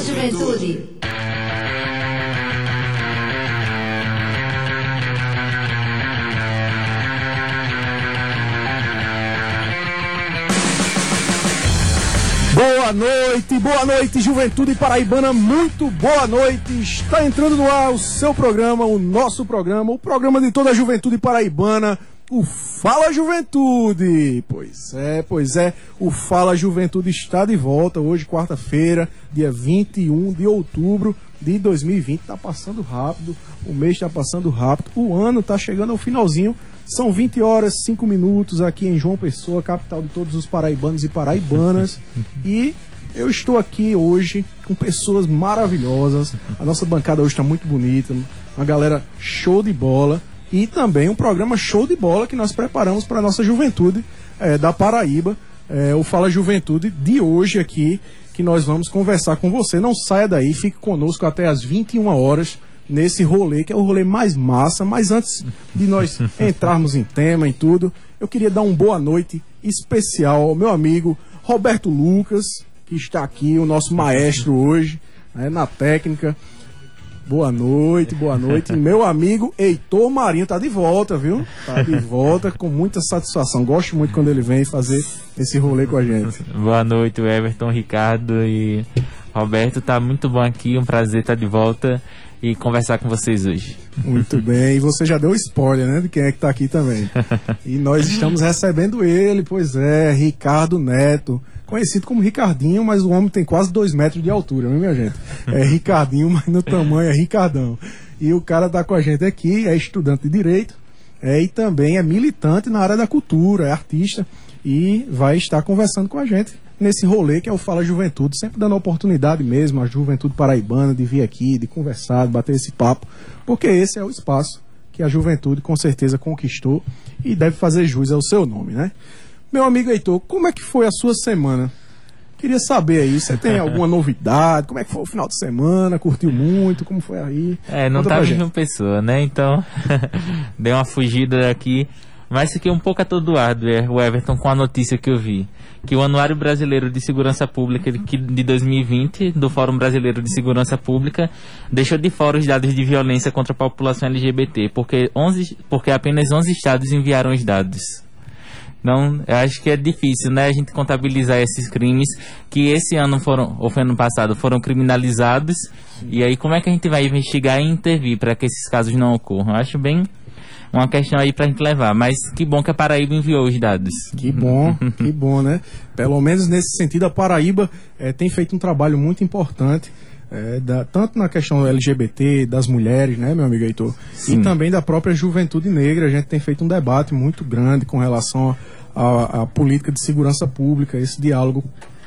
Juventude. Boa noite, boa noite, Juventude Paraibana, muito boa noite. Está entrando no ar o seu programa, o nosso programa, o programa de toda a Juventude Paraibana, o Fala Juventude. Pois é, pois é, o Fala Juventude está de volta hoje, quarta-feira, dia 21 de outubro de 2020. Tá passando rápido, o mês está passando rápido, o ano está chegando ao finalzinho. São 20 horas 5 minutos aqui em João Pessoa, capital de todos os paraibanos e paraibanas. e eu estou aqui hoje com pessoas maravilhosas. A nossa bancada hoje está muito bonita, uma galera show de bola e também um programa show de bola que nós preparamos para a nossa juventude é, da Paraíba, é, o Fala Juventude de hoje aqui, que nós vamos conversar com você. Não saia daí, fique conosco até as 21 horas nesse rolê, que é o rolê mais massa. Mas antes de nós entrarmos em tema, em tudo, eu queria dar uma boa noite especial ao meu amigo Roberto Lucas, que está aqui, o nosso maestro hoje, né, na técnica. Boa noite, boa noite. Meu amigo Heitor Marinho tá de volta, viu? Tá de volta com muita satisfação. Gosto muito quando ele vem fazer esse rolê com a gente. Boa noite, Everton, Ricardo e Roberto. Tá muito bom aqui, um prazer estar de volta e conversar com vocês hoje. Muito bem, e você já deu spoiler, né, de quem é que tá aqui também. E nós estamos recebendo ele, pois é, Ricardo Neto, conhecido como Ricardinho, mas o homem tem quase dois metros de altura, não é, minha gente? É Ricardinho, mas no tamanho é Ricardão. E o cara tá com a gente aqui, é estudante de Direito, é, e também é militante na área da cultura, é artista, e vai estar conversando com a gente nesse rolê que é o Fala Juventude, sempre dando a oportunidade mesmo à juventude paraibana de vir aqui, de conversar, de bater esse papo, porque esse é o espaço que a juventude com certeza conquistou e deve fazer jus ao seu nome, né? Meu amigo Heitor, como é que foi a sua semana? Queria saber aí, você tem alguma novidade? Como é que foi o final de semana? Curtiu muito? Como foi aí? É, não Conta tava em uma pessoa, né? Então, dei uma fugida daqui. Mas fiquei um pouco atordoado, é, o Everton, com a notícia que eu vi. Que o Anuário Brasileiro de Segurança Pública de que- de 2020, do Fórum Brasileiro de Segurança Pública, deixou de fora os dados de violência contra a população LGBT, porque, 11, porque apenas 11 estados enviaram os dados. Não, eu acho que é difícil, né, a gente contabilizar esses crimes que esse ano foram, ou foi ano passado, foram criminalizados. E aí, como é que a gente vai investigar e intervir para que esses casos não ocorram? Eu acho bem uma questão aí pra gente levar. Mas que bom que a Paraíba enviou os dados. Que bom, que bom, né? Pelo menos nesse sentido, a Paraíba eh, tem feito um trabalho muito importante, eh, da- tanto na questão LGBT, das mulheres, né, meu amigo Heitor? E também da própria juventude negra. A gente tem feito um debate muito grande com relação à política de segurança pública, esse diálogo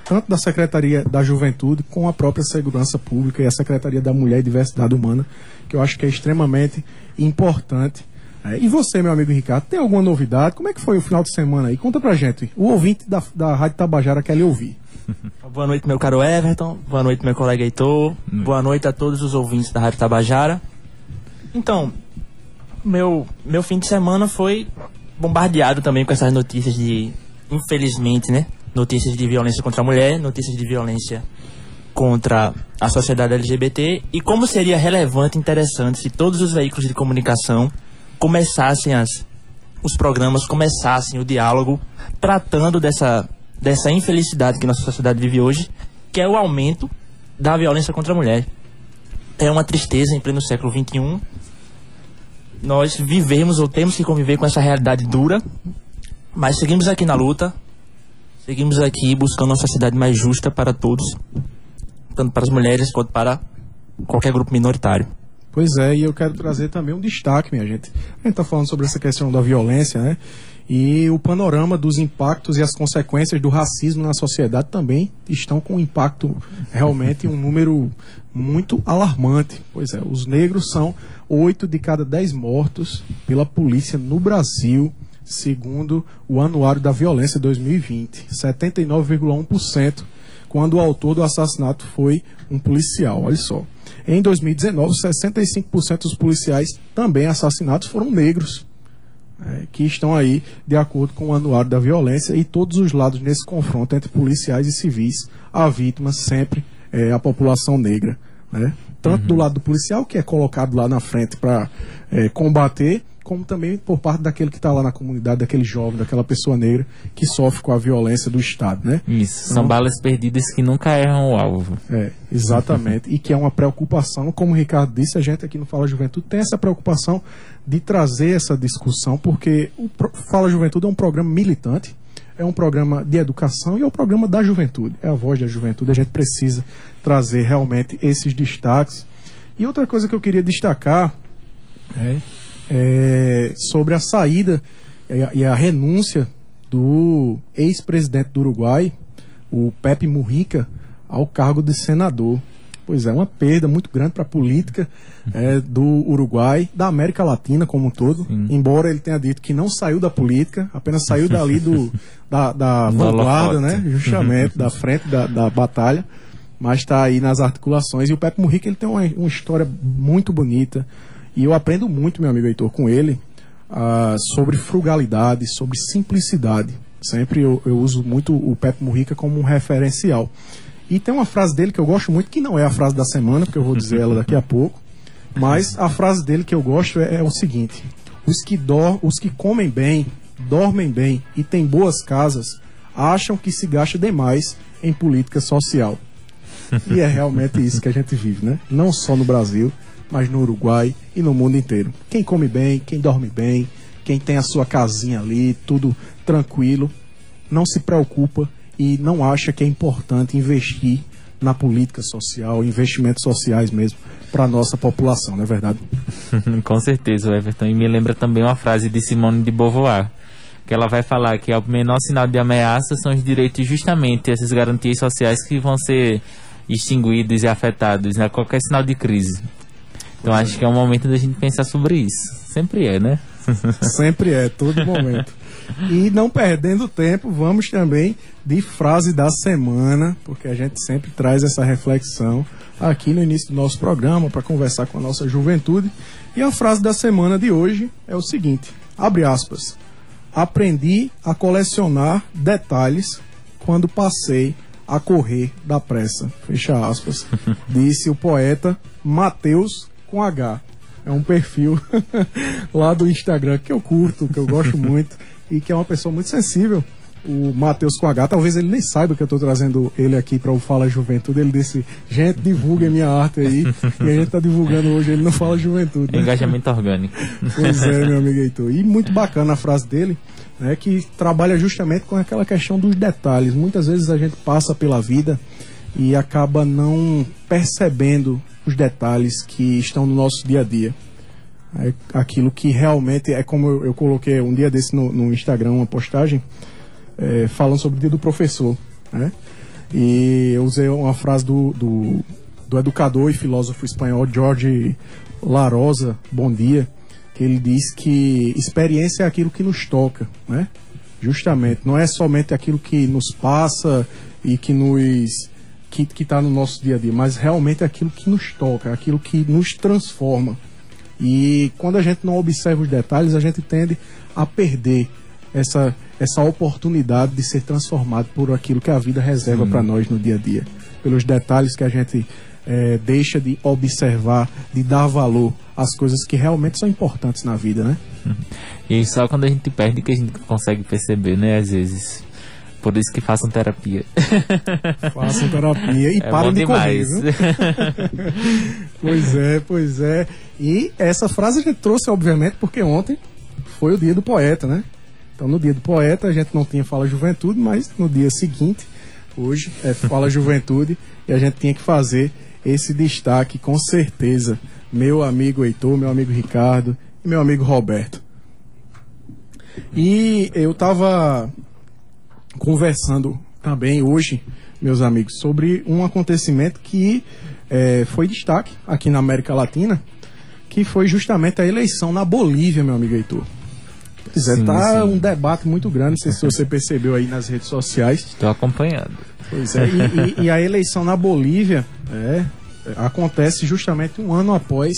tanto da Secretaria da Juventude com a própria Segurança Pública e a Secretaria da Mulher e Diversidade Humana, que eu acho que é extremamente importante. É, e você, meu amigo Ricardo, tem alguma novidade? Como é que foi o final de semana aí? Conta pra gente. O ouvinte da, da Rádio Tabajara quer lhe ouvir. Boa noite, meu caro Everton. Boa noite, meu colega Heitor. Boa noite a todos os ouvintes da Rádio Tabajara. Então, meu, meu fim de semana foi bombardeado também com essas notícias de, infelizmente, né? Notícias de violência contra a mulher, notícias de violência contra a sociedade LGBT e como seria relevante e interessante se todos os veículos de comunicação começassem as, os programas, começassem o diálogo tratando dessa, dessa infelicidade que nossa sociedade vive hoje, que é o aumento da violência contra a mulher. É uma tristeza em pleno século XXI nós vivemos ou temos que conviver com essa realidade dura, mas seguimos aqui na luta, seguimos aqui buscando uma sociedade mais justa para todos, tanto para as mulheres quanto para qualquer grupo minoritário. Pois é, e eu quero trazer também um destaque, minha gente. A gente tá falando sobre essa questão da violência, né? E o panorama dos impactos e as consequências do racismo na sociedade também estão com um impacto realmente um número muito alarmante. Pois é, os negros são oito de cada dez mortos pela polícia no Brasil, segundo o Anuário da Violência 2020. 79,1% quando o autor do assassinato foi um policial. Olha só. Em 2019, 65% dos policiais também assassinados foram negros, é, que estão aí de acordo com o Anuário da Violência e todos os lados nesse confronto entre policiais e civis, a vítima sempre é, a população negra. Né? Tanto uhum. do lado do policial, que é colocado lá na frente para é, combater, como também por parte daquele que está lá na comunidade, daquele jovem, daquela pessoa negra que sofre com a violência do Estado, né? Isso, então, são balas perdidas que nunca erram o alvo. É, exatamente, e que é uma preocupação, como o Ricardo disse, a gente aqui no Fala Juventude tem essa preocupação de trazer essa discussão, porque o Fala Juventude é um programa militante, é um programa de educação e é um programa da juventude, é a voz da juventude, a gente precisa trazer realmente esses destaques. E outra coisa que eu queria destacar é é, sobre a saída e a, e a renúncia do ex-presidente do Uruguai, o Pepe Mujica, ao cargo de senador. Pois é, uma perda muito grande para a política é, do Uruguai, da América Latina como um todo. Sim. Embora ele tenha dito que não saiu da política, apenas saiu dali do, da, da vanguarda, né? Justamente, da frente da, da batalha. Mas está aí nas articulações. E o Pepe Mujica ele tem uma, uma história muito bonita, e eu aprendo muito, meu amigo Heitor, com ele, uh, sobre frugalidade, sobre simplicidade. Sempre eu, eu uso muito o Pepe Murrica como um referencial. E tem uma frase dele que eu gosto muito, que não é a frase da semana, porque eu vou dizer ela daqui a pouco. Mas a frase dele que eu gosto é, é o seguinte: os que, dor, os que comem bem, dormem bem e têm boas casas, acham que se gasta demais em política social. E é realmente isso que a gente vive, né? Não só no Brasil, mas no Uruguai e no mundo inteiro. Quem come bem, quem dorme bem, quem tem a sua casinha ali, tudo tranquilo, não se preocupa e não acha que é importante investir na política social, investimentos sociais mesmo, para a nossa população, não é verdade? Com certeza, Everton. E me lembra também uma frase de Simone de Beauvoir, que ela vai falar que o menor sinal de ameaça são os direitos, justamente essas garantias sociais que vão ser extinguidos e afetados né? qualquer sinal de crise. Então acho que é um momento da gente pensar sobre isso. Sempre é, né? Sempre é, todo momento. E não perdendo tempo, vamos também de frase da semana, porque a gente sempre traz essa reflexão aqui no início do nosso programa para conversar com a nossa juventude. E a frase da semana de hoje é o seguinte: abre aspas. Aprendi a colecionar detalhes quando passei a correr da pressa. Fecha aspas. Disse o poeta Mateus com H. É um perfil lá do Instagram que eu curto, que eu gosto muito e que é uma pessoa muito sensível. O Matheus com H, talvez ele nem saiba que eu estou trazendo ele aqui para o Fala Juventude. Ele disse: gente, divulgue minha arte aí. e a gente está divulgando hoje, ele não fala Juventude. Né? Engajamento orgânico. Pois é, meu amigo Heitor. E muito bacana a frase dele, né, que trabalha justamente com aquela questão dos detalhes. Muitas vezes a gente passa pela vida e acaba não percebendo os detalhes que estão no nosso dia a dia. É aquilo que realmente é como eu, eu coloquei um dia desse no, no Instagram uma postagem é, falando sobre o dia do professor. Né? E eu usei uma frase do, do, do educador e filósofo espanhol Jorge Larosa, bom dia, que ele diz que experiência é aquilo que nos toca, né? Justamente, não é somente aquilo que nos passa e que nos que está no nosso dia a dia, mas realmente é aquilo que nos toca, é aquilo que nos transforma. E quando a gente não observa os detalhes, a gente tende a perder essa, essa oportunidade de ser transformado por aquilo que a vida reserva para nós no dia a dia. Pelos detalhes que a gente é, deixa de observar, de dar valor às coisas que realmente são importantes na vida, né? E só quando a gente perde que a gente consegue perceber, né? Às vezes. Por isso que façam terapia. Façam terapia e é parem de demais. comer, pois é, pois é. E essa frase a gente trouxe, obviamente, porque ontem foi o dia do poeta, né? Então, no dia do poeta, a gente não tinha Fala Juventude, mas no dia seguinte, hoje, é Fala Juventude, e a gente tinha que fazer esse destaque, com certeza. Meu amigo Heitor, meu amigo Ricardo e meu amigo Roberto. E eu estava conversando também hoje, meus amigos, sobre um acontecimento que é, foi destaque aqui na América Latina, que foi justamente a eleição na Bolívia, meu amigo Heitor. Pois é, tá sim. um debate muito grande, não sei se você percebeu aí nas redes sociais. Estou acompanhando. Pois é, e, e, e a eleição na Bolívia é, acontece justamente um ano após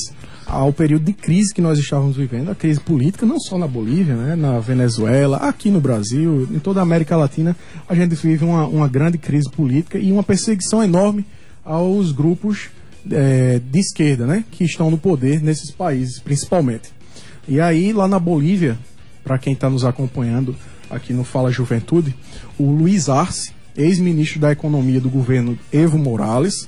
ao período de crise que nós estávamos vivendo, a crise política, não só na Bolívia, né, na Venezuela, aqui no Brasil, em toda a América Latina, a gente vive uma, uma grande crise política e uma perseguição enorme aos grupos é, de esquerda, né, que estão no poder nesses países, principalmente. E aí, lá na Bolívia, para quem está nos acompanhando aqui no Fala Juventude, o Luiz Arce, ex-ministro da Economia do governo Evo Morales,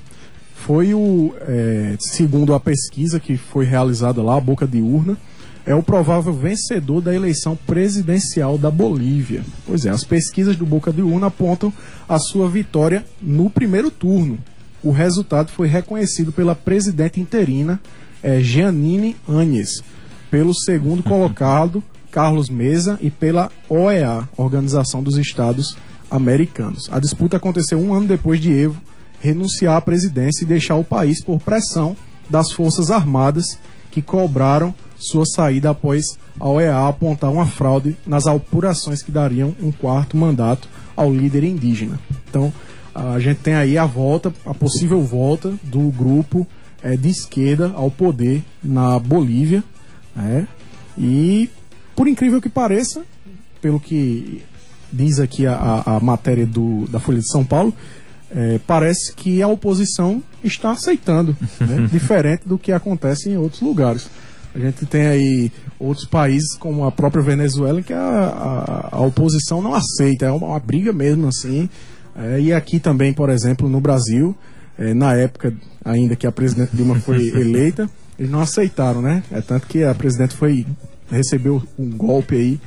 foi o, é, segundo a pesquisa que foi realizada lá, a boca de urna, é o provável vencedor da eleição presidencial da Bolívia. Pois é, as pesquisas do Boca de Urna apontam a sua vitória no primeiro turno. O resultado foi reconhecido pela presidente interina é, Giannini Áñez, pelo segundo colocado Carlos Mesa e pela OEA, Organização dos Estados Americanos. A disputa aconteceu um ano depois de Evo renunciar à presidência e deixar o país por pressão das Forças Armadas que cobraram sua saída após a OEA apontar uma fraude nas apurações que dariam um quarto mandato ao líder indígena. Então, a gente tem aí a volta, a possível volta do grupo é, de esquerda ao poder na Bolívia. Né? E, por incrível que pareça, pelo que diz aqui a, a matéria do, da Folha de São Paulo, é, parece que a oposição está aceitando, né? diferente do que acontece em outros lugares. A gente tem aí outros países, como a própria Venezuela, que a, a, a oposição não aceita, é uma, uma briga mesmo assim. É, e aqui também, por exemplo, no Brasil, é, na época ainda que a presidente Dilma foi eleita, eles não aceitaram, né? É tanto que a presidente foi recebeu um golpe aí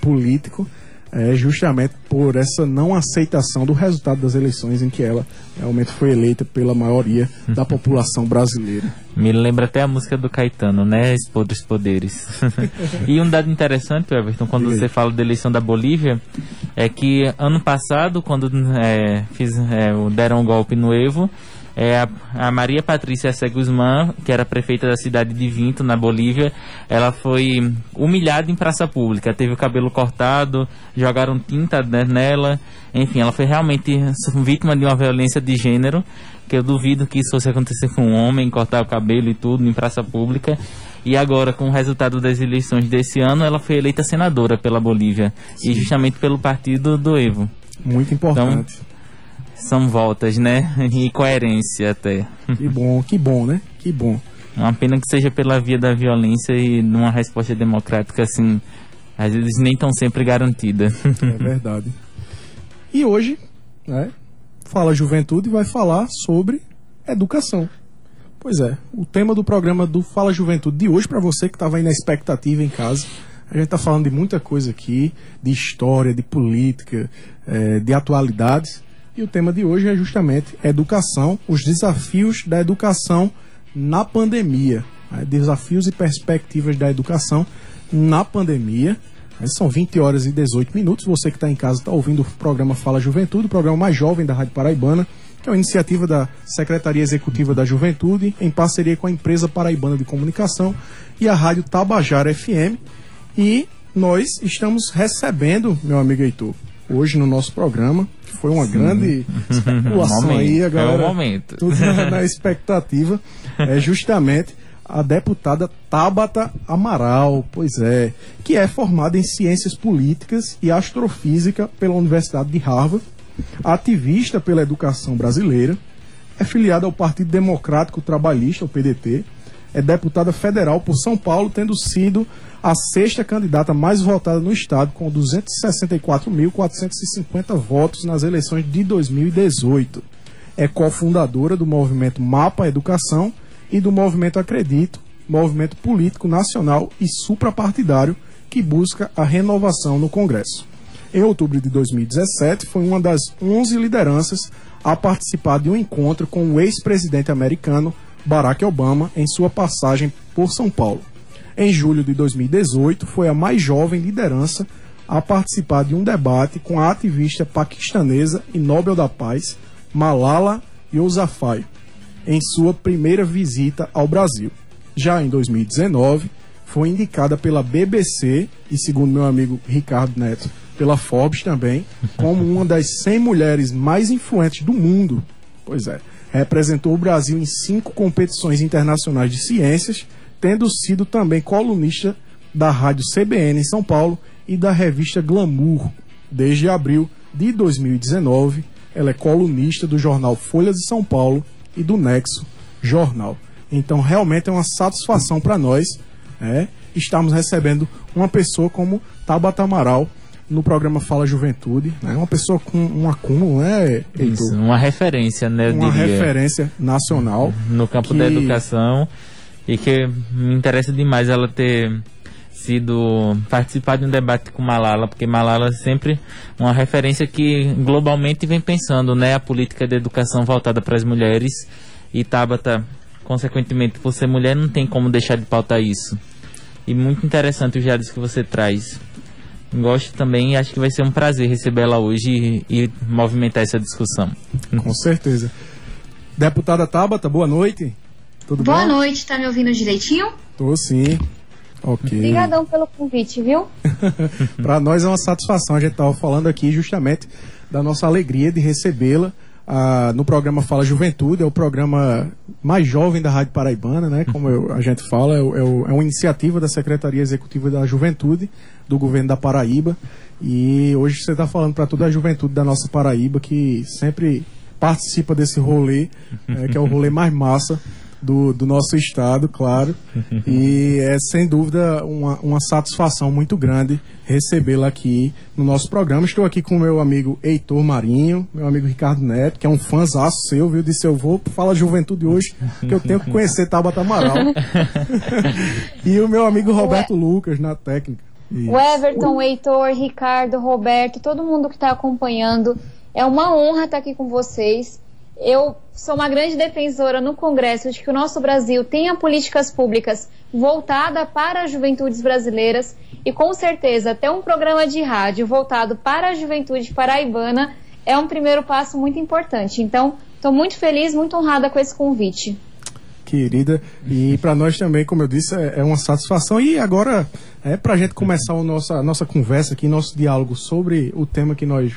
político é, justamente por essa não aceitação do resultado das eleições em que ela realmente foi eleita pela maioria da população brasileira. Me lembra até a música do Caetano, né? Os poderes. e um dado interessante, Everton, quando você fala da eleição da Bolívia, é que ano passado, quando é, fiz, é, deram um golpe no Evo, é, a, a, Maria Patrícia C. Guzmán, que era prefeita da cidade de Vinto, na Bolívia, ela foi humilhada em praça pública. Teve o cabelo cortado, jogaram tinta nela. Enfim, ela foi realmente vítima de uma violência de gênero, que eu duvido que isso fosse acontecer com um homem, cortar o cabelo e tudo em praça pública. E agora, com o resultado das eleições desse ano, ela foi eleita senadora pela Bolívia. Sim. E justamente pelo partido do Evo. Muito importante. Então, são voltas, né? E coerência até. Que bom, que bom, né? Que bom. Uma pena que seja pela via da violência e numa resposta democrática, assim, às vezes nem tão sempre garantida. É verdade. E hoje, né, Fala Juventude vai falar sobre educação. Pois é, o tema do programa do Fala Juventude de hoje, para você que estava aí na expectativa em casa, a gente está falando de muita coisa aqui, de história, de política, é, de atualidades. E o tema de hoje é justamente educação, os desafios da educação na pandemia. Né? Desafios e perspectivas da educação na pandemia. São 20 horas e 18 minutos. Você que está em casa está ouvindo o programa Fala Juventude, o programa mais jovem da Rádio Paraibana, que é uma iniciativa da Secretaria Executiva da Juventude, em parceria com a empresa Paraibana de Comunicação e a Rádio Tabajara FM. E nós estamos recebendo, meu amigo Heitor, hoje no nosso programa. Foi uma Sim. grande especulação momento, aí, a galera. É o momento. Tudo na, na expectativa. É justamente a deputada Tabata Amaral, pois é, que é formada em Ciências Políticas e Astrofísica pela Universidade de Harvard, ativista pela educação brasileira, é filiada ao Partido Democrático Trabalhista, o PDT, é deputada federal por São Paulo, tendo sido a sexta candidata mais votada no estado, com 264.450 votos nas eleições de 2018. É cofundadora do movimento Mapa Educação e do movimento Acredito, movimento político nacional e suprapartidário que busca a renovação no Congresso. Em outubro de 2017, foi uma das 11 lideranças a participar de um encontro com o ex-presidente americano Barack Obama em sua passagem por São Paulo. Em julho de 2018, foi a mais jovem liderança a participar de um debate com a ativista paquistanesa e Nobel da Paz, Malala Yousafzai, em sua primeira visita ao Brasil. Já em 2019, foi indicada pela BBC e, segundo meu amigo Ricardo Neto, pela Forbes também, como uma das 100 mulheres mais influentes do mundo. Pois é, representou o Brasil em cinco competições internacionais de ciências tendo sido também colunista da rádio CBN em São Paulo e da revista Glamour. Desde abril de 2019, ela é colunista do jornal Folha de São Paulo e do Nexo Jornal. Então, realmente é uma satisfação para nós é, estarmos recebendo uma pessoa como Tabata Amaral no programa Fala Juventude. Né? Uma pessoa com um acúmulo, né, Heitor? Isso, uma referência, né? Uma diria, referência nacional. no campo que- da educação e que me interessa demais ela ter sido participar de um debate com Malala, porque Malala é sempre uma referência que globalmente vem pensando, né, a política de educação voltada para as mulheres e Tabata, consequentemente, por ser mulher, não tem como deixar de pautar isso. E muito interessante os dados que você traz. Gosto também e acho que vai ser um prazer recebê-la hoje e, e movimentar essa discussão. Com certeza. Deputada Tabata, boa noite. Tudo Boa bom? noite, tá me ouvindo direitinho? Tô sim. Ok. Obrigadão pelo convite, viu? Para nós é uma satisfação. A gente estava falando aqui justamente da nossa alegria de recebê-la ah, no programa Fala Juventude. É o programa mais jovem da Rádio Paraibana, né? Como eu- a gente fala, é, é é uma iniciativa da Secretaria Executiva da Juventude do governo da Paraíba. E hoje você está falando para toda a juventude da nossa Paraíba que sempre participa desse rolê, eh, que é o rolê mais massa do, do nosso estado, claro. E é sem dúvida uma, uma satisfação muito grande recebê-la aqui no nosso programa. Estou aqui com o meu amigo Heitor Marinho, meu amigo Ricardo Neto, que é um fãzaço seu, viu? Disse eu vou fala juventude hoje, que eu tenho que conhecer Tabata Amaral. e o meu amigo Roberto Lucas na técnica. Isso. O Everton, o Heitor, Ricardo, Roberto, todo mundo que está acompanhando. É uma honra estar aqui com vocês. Eu sou uma grande defensora no Congresso de que o nosso Brasil tenha políticas públicas voltadas para as juventudes brasileiras e com certeza ter um programa de rádio voltado para a juventude paraibana é um primeiro passo muito importante. Então, estou muito feliz, muito honrada com esse convite. querida. E para nós também, como eu disse, é, é uma satisfação. E agora, é para a gente começar nossa, a nossa conversa aqui, nosso diálogo sobre o tema que nós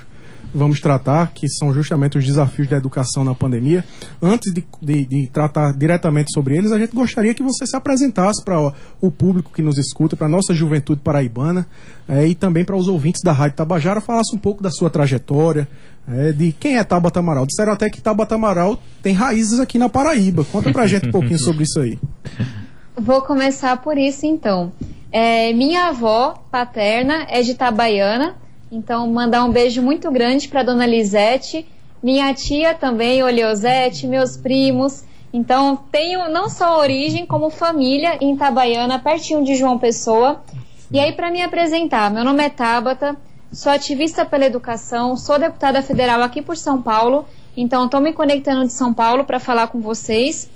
vamos tratar, que são justamente os desafios da educação na pandemia. Antes de, de, de tratar diretamente sobre eles, a gente gostaria que você se apresentasse para o público que nos escuta, para a nossa juventude paraibana é, e também para os ouvintes da Rádio Tabajara, falasse um pouco da sua trajetória, é, de quem é Tabata Amaral. Disseram até que Tabata Amaral tem raízes aqui na Paraíba. Conta pra gente um pouquinho sobre isso aí. Vou começar por isso então. É, minha avó paterna é de Itabaiana, então mandar um beijo muito grande para dona Lisete, minha tia também, Oleosete, meus primos. Então tenho não só origem como família em Itabaiana, pertinho de João Pessoa. E aí para me apresentar, meu nome é Tabata, sou ativista pela educação, sou deputada federal aqui por São Paulo, então estou me conectando de São Paulo para falar com vocês.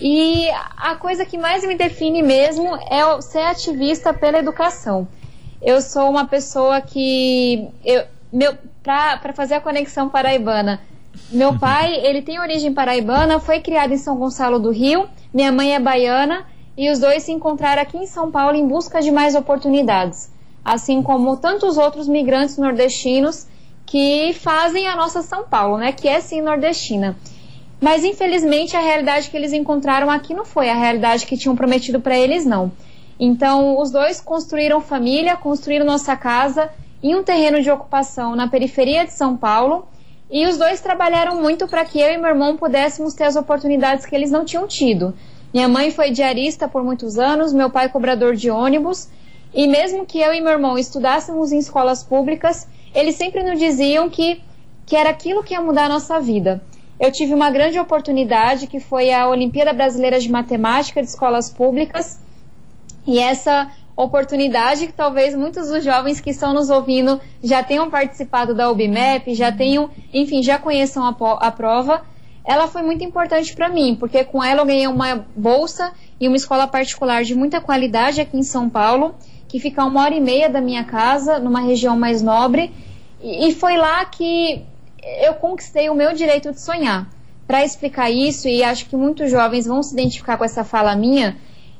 E a coisa que mais me define mesmo é ser ativista pela educação. Eu sou uma pessoa que eu meu para fazer a conexão paraibana. Meu pai, ele tem origem paraibana, foi criado em São Gonçalo do Rio, minha mãe é baiana e os dois se encontraram aqui em São Paulo em busca de mais oportunidades, assim como tantos outros migrantes nordestinos que fazem a nossa São Paulo, né, que é sim nordestina. Mas infelizmente a realidade que eles encontraram aqui não foi a realidade que tinham prometido para eles, não. Então os dois construíram família, construíram nossa casa em um terreno de ocupação na periferia de São Paulo. E os dois trabalharam muito para que eu e meu irmão pudéssemos ter as oportunidades que eles não tinham tido. Minha mãe foi diarista por muitos anos, meu pai cobrador de ônibus. E mesmo que eu e meu irmão estudássemos em escolas públicas, eles sempre nos diziam que, que era aquilo que ia mudar a nossa vida. Eu tive uma grande oportunidade que foi a Olimpíada Brasileira de Matemática de Escolas Públicas. E essa oportunidade que talvez muitos dos jovens que estão nos ouvindo já tenham participado da UBMEP, já tenham, enfim, já conheçam a, a prova. Ela foi muito importante para mim, porque com ela eu ganhei uma bolsa em uma escola particular de muita qualidade aqui em São Paulo, que fica a uma hora e meia da minha casa, numa região mais nobre. E, e foi lá que eu conquistei o meu direito de sonhar. Para explicar isso, e acho que muitos jovens vão se identificar com essa fala minha,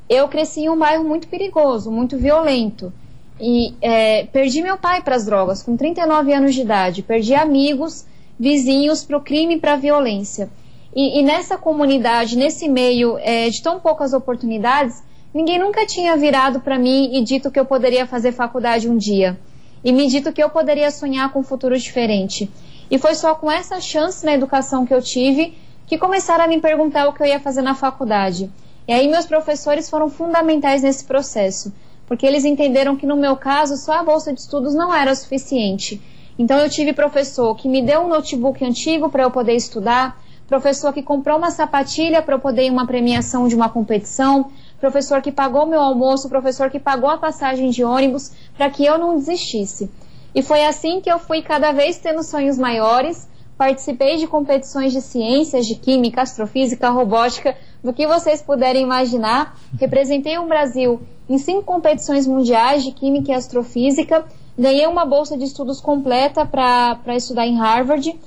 eu cresci em um bairro muito perigoso, muito violento. E é, perdi meu pai para as drogas com 39 anos de idade. Perdi amigos, vizinhos para o crime e para a violência. E, e, nessa comunidade, nesse meio é, de tão poucas oportunidades, ninguém nunca tinha virado para mim e dito que eu poderia fazer faculdade um dia. E me dito que eu poderia sonhar com um futuro diferente. E foi só com essa chance na educação que eu tive que começaram a me perguntar o que eu ia fazer na faculdade. E aí meus professores foram fundamentais nesse processo, porque eles entenderam que no meu caso só a bolsa de estudos não era suficiente. Então eu tive professor que me deu um notebook antigo para eu poder estudar, professor que comprou uma sapatilha para eu poder ir uma premiação de uma competição, professor que pagou meu almoço, professor que pagou a passagem de ônibus para que eu não desistisse. E foi assim que eu fui cada vez tendo sonhos maiores, participei de competições de ciências, de química, astrofísica, robótica, do que vocês puderem imaginar. Representei o Brasil em cinco competições mundiais de química e astrofísica, ganhei uma bolsa de estudos completa para estudar em Harvard.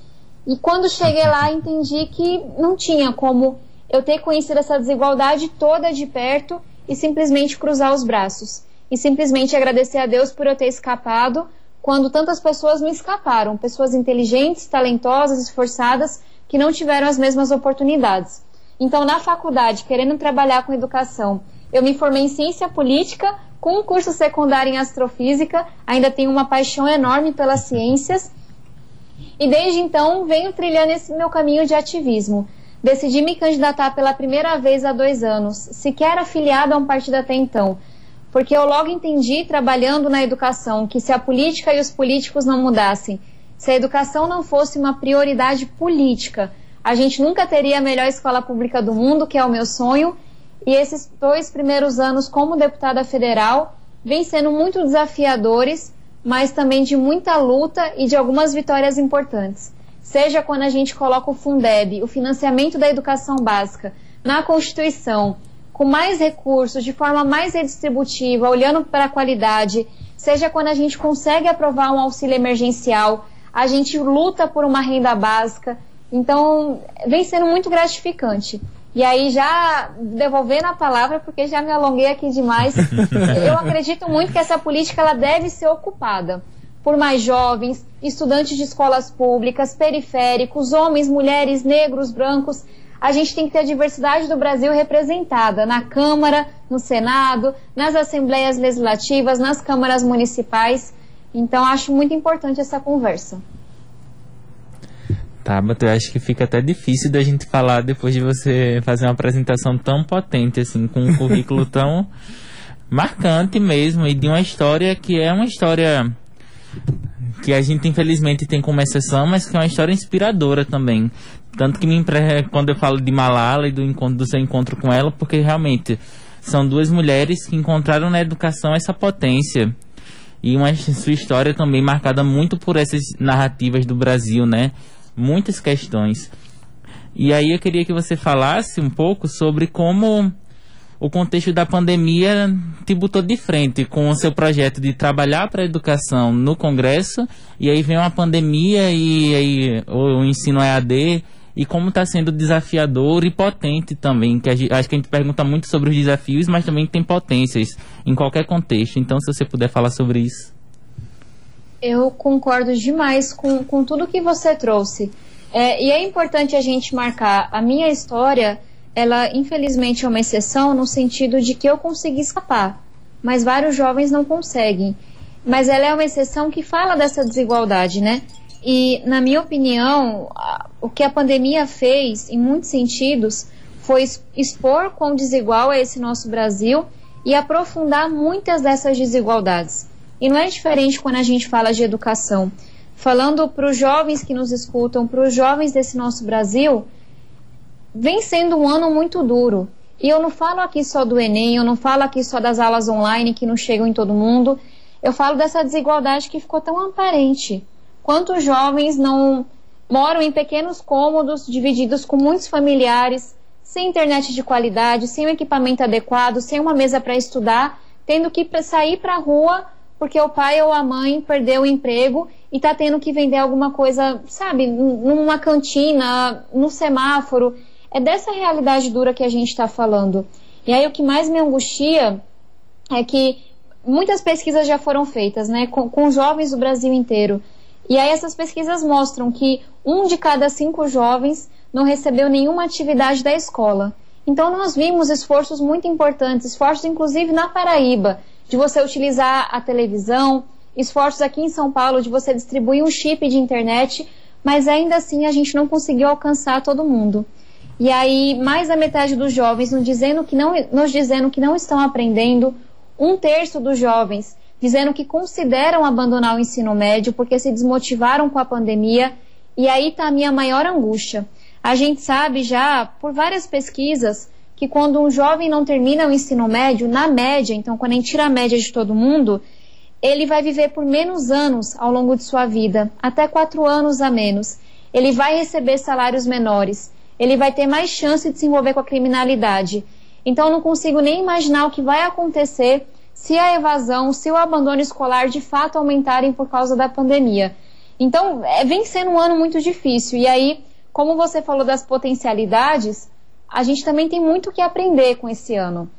E quando cheguei lá, entendi que não tinha como eu ter conhecido essa desigualdade toda de perto e simplesmente cruzar os braços. E simplesmente agradecer a Deus por eu ter escapado quando tantas pessoas me escaparam, pessoas inteligentes, talentosas, esforçadas, que não tiveram as mesmas oportunidades. Então, na faculdade, querendo trabalhar com educação, eu me formei em ciência política, com um curso secundário em astrofísica, ainda tenho uma paixão enorme pelas ciências, e desde então venho trilhando esse meu caminho de ativismo. Decidi me candidatar pela primeira vez há dois anos, sequer afiliado a um partido até então, porque eu logo entendi, trabalhando na educação, que se a política e os políticos não mudassem, se a educação não fosse uma prioridade política, a gente nunca teria a melhor escola pública do mundo, que é o meu sonho, e esses dois primeiros anos como deputada federal vêm sendo muito desafiadores, mas também de muita luta e de algumas vitórias importantes. Seja quando a gente coloca o Fundeb, o financiamento da educação básica, na Constituição, com mais recursos, de forma mais redistributiva, olhando para a qualidade, seja quando a gente consegue aprovar um auxílio emergencial, a gente luta por uma renda básica. Então, vem sendo muito gratificante. E aí, já devolvendo a palavra, porque já me alonguei aqui demais, eu acredito muito que essa política ela deve ser ocupada por mais jovens, estudantes de escolas públicas, periféricos, homens, mulheres, negros, brancos, a gente tem que ter a diversidade do Brasil representada na Câmara, no Senado, nas assembleias legislativas, nas câmaras municipais. Então, acho muito importante essa conversa. Tá, mas eu acho que fica até difícil da gente falar depois de você fazer uma apresentação tão potente, assim, com um currículo tão marcante mesmo e de uma história que é uma história que a gente infelizmente tem como exceção, mas que é uma história inspiradora também. Tanto que me impre... quando eu falo de Malala e do, encontro, do seu encontro com ela, porque realmente são duas mulheres que encontraram na educação essa potência. E uma sua história também marcada muito por essas narrativas do Brasil, né? Muitas questões. E aí eu queria que você falasse um pouco sobre como o contexto da pandemia te botou de frente com o seu projeto de trabalhar para a educação no Congresso, e aí vem uma pandemia e aí o, ensino EAD, e como está sendo desafiador e potente também, que gente, acho que a gente pergunta muito sobre os desafios, mas também tem potências em qualquer contexto. Então, se você puder falar sobre isso. Eu concordo demais com, com tudo que você trouxe. É, e é importante a gente marcar a minha história ela infelizmente é uma exceção no sentido de que eu consegui escapar, mas vários jovens não conseguem. Mas ela é uma exceção que fala dessa desigualdade, né? E, na minha opinião, o que a pandemia fez, em muitos sentidos, foi expor quão desigual é esse nosso Brasil e aprofundar muitas dessas desigualdades. E não é diferente quando a gente fala de educação. Falando para os jovens que nos escutam, para os jovens desse nosso Brasil, vem sendo um ano muito duro. E eu não falo aqui só do Enem, eu não falo aqui só das aulas online que não chegam em todo mundo. Eu falo dessa desigualdade que ficou tão aparente. Quantos jovens não moram em pequenos cômodos divididos com muitos familiares, sem internet de qualidade, sem um equipamento adequado, sem uma mesa para estudar, tendo que sair para a rua porque o pai ou a mãe perdeu o emprego e está tendo que vender alguma coisa, sabe, numa cantina, no semáforo. É dessa realidade dura que a gente está falando. E aí o que mais me angustia é que muitas pesquisas já foram feitas, né, com, com jovens do Brasil inteiro. E aí essas pesquisas mostram que um de cada cinco jovens não recebeu nenhuma atividade da escola. Então nós vimos esforços muito importantes, esforços inclusive na Paraíba, de você utilizar a televisão, esforços aqui em São Paulo de você distribuir um chip de internet, mas ainda assim a gente não conseguiu alcançar todo mundo. E aí, mais da metade dos jovens nos dizendo que não, nos dizendo que não estão aprendendo, um terço dos jovens dizendo que consideram abandonar o ensino médio porque se desmotivaram com a pandemia. E aí está a minha maior angústia. A gente sabe já, por várias pesquisas, que quando um jovem não termina o ensino médio, na média, então quando a gente tira a média de todo mundo, ele vai viver por menos anos ao longo de sua vida, até quatro anos a menos. Ele vai receber salários menores ele vai ter mais chance de se envolver com a criminalidade. Então, não consigo nem imaginar o que vai acontecer se a evasão, se o abandono escolar de fato aumentarem por causa da pandemia. Então, é, vem sendo um ano muito difícil. E aí, como você falou das potencialidades, a gente também tem muito que aprender com esse ano.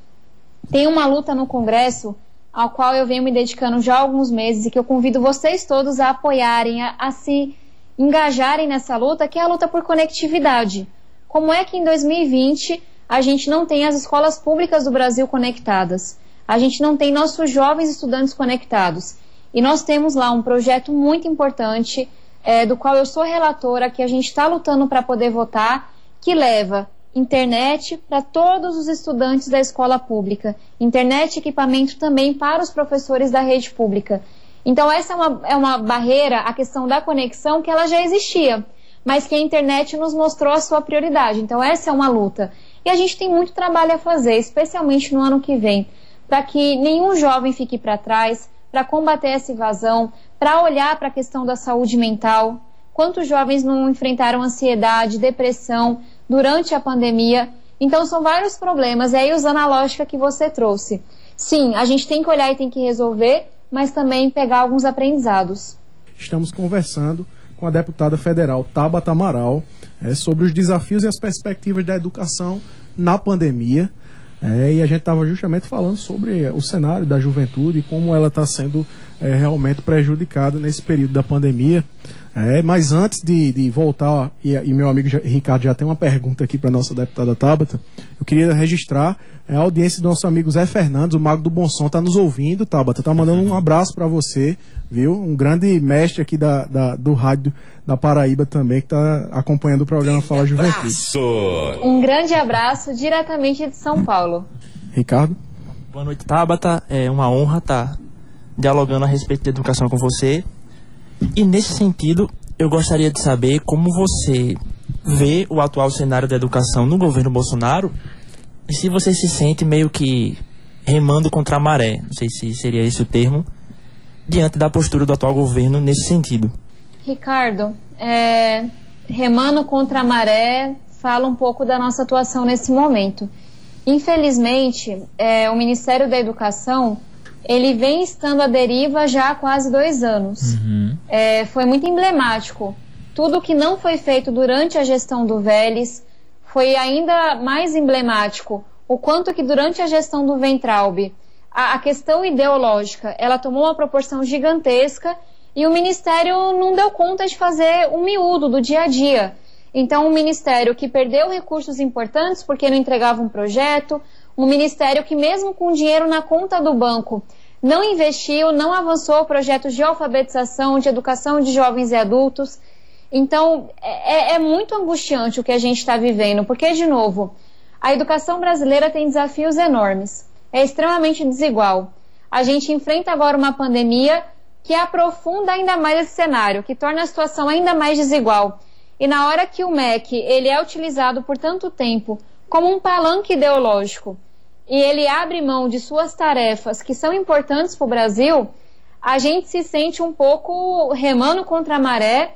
Tem uma luta no Congresso ao qual eu venho me dedicando já há alguns meses e que eu convido vocês todos a apoiarem, a, a se engajarem nessa luta, que é a luta por conectividade. Como é que em 2020 a gente não tem as escolas públicas do Brasil conectadas? A gente não tem nossos jovens estudantes conectados. E nós temos lá um projeto muito importante, é, do qual eu sou relatora, que a gente está lutando para poder votar, que leva internet para todos os estudantes da escola pública, internet e equipamento também para os professores da rede pública. Então, essa é uma, é uma barreira, a questão da conexão, que ela já existia mas que a internet nos mostrou a sua prioridade. Então, essa é uma luta. E a gente tem muito trabalho a fazer, especialmente no ano que vem, para que nenhum jovem fique para trás, para combater essa invasão, para olhar para a questão da saúde mental. Quantos jovens não enfrentaram ansiedade, depressão durante a pandemia? Então, são vários problemas. E aí, usando a lógica que você trouxe. Sim, a gente tem que olhar e tem que resolver, mas também pegar alguns aprendizados. Estamos conversando com a deputada federal Tabata Amaral é, sobre os desafios e as perspectivas da educação na pandemia. É, e a gente estava justamente falando sobre o cenário da juventude e como ela está sendo é, realmente prejudicada nesse período da pandemia. É, mas antes de, de voltar, e, e, meu amigo Ricardo já tem uma pergunta aqui para a nossa deputada Tabata, eu queria registrar é, a audiência do nosso amigo Zé Fernandes, o Mago do Bom Som, está nos ouvindo, Tabata, está mandando um abraço para você, viu? Um grande mestre aqui da, da, do rádio da Paraíba também, que está acompanhando o programa Fala Juventude. Um grande abraço diretamente de São Paulo. Ricardo? Boa noite, Tabata. É uma honra estar tá dialogando a respeito da educação com você. E nesse sentido, eu gostaria de saber como você vê o atual cenário da educação no governo Bolsonaro e se você se sente meio que remando contra a maré, não sei se seria esse o termo, diante da postura do atual governo nesse sentido. Ricardo, é, remando contra a maré fala um pouco da nossa atuação nesse momento. Infelizmente, é, o Ministério da Educação ele vem estando à deriva já há quase dois anos. Uhum. É, foi muito emblemático. Tudo que não foi feito durante a gestão do Vélez foi ainda mais emblemático. O quanto que durante a gestão do Ventralbe a, a questão ideológica ela tomou uma proporção gigantesca e o Ministério não deu conta de fazer o miúdo do dia a dia. Então, um Ministério que perdeu recursos importantes porque não entregava um projeto, um Ministério que, mesmo com dinheiro na conta do banco, não investiu, não avançou projetos de alfabetização, de educação de jovens e adultos. Então, é, é muito angustiante o que a gente está vivendo, porque, de novo, a educação brasileira tem desafios enormes, é extremamente desigual. A gente enfrenta agora uma pandemia que aprofunda ainda mais esse cenário, que torna a situação ainda mais desigual. E na hora que o MEC ele é utilizado por tanto tempo como um palanque ideológico e ele abre mão de suas tarefas que são importantes para o Brasil, a gente se sente um pouco remando contra a maré,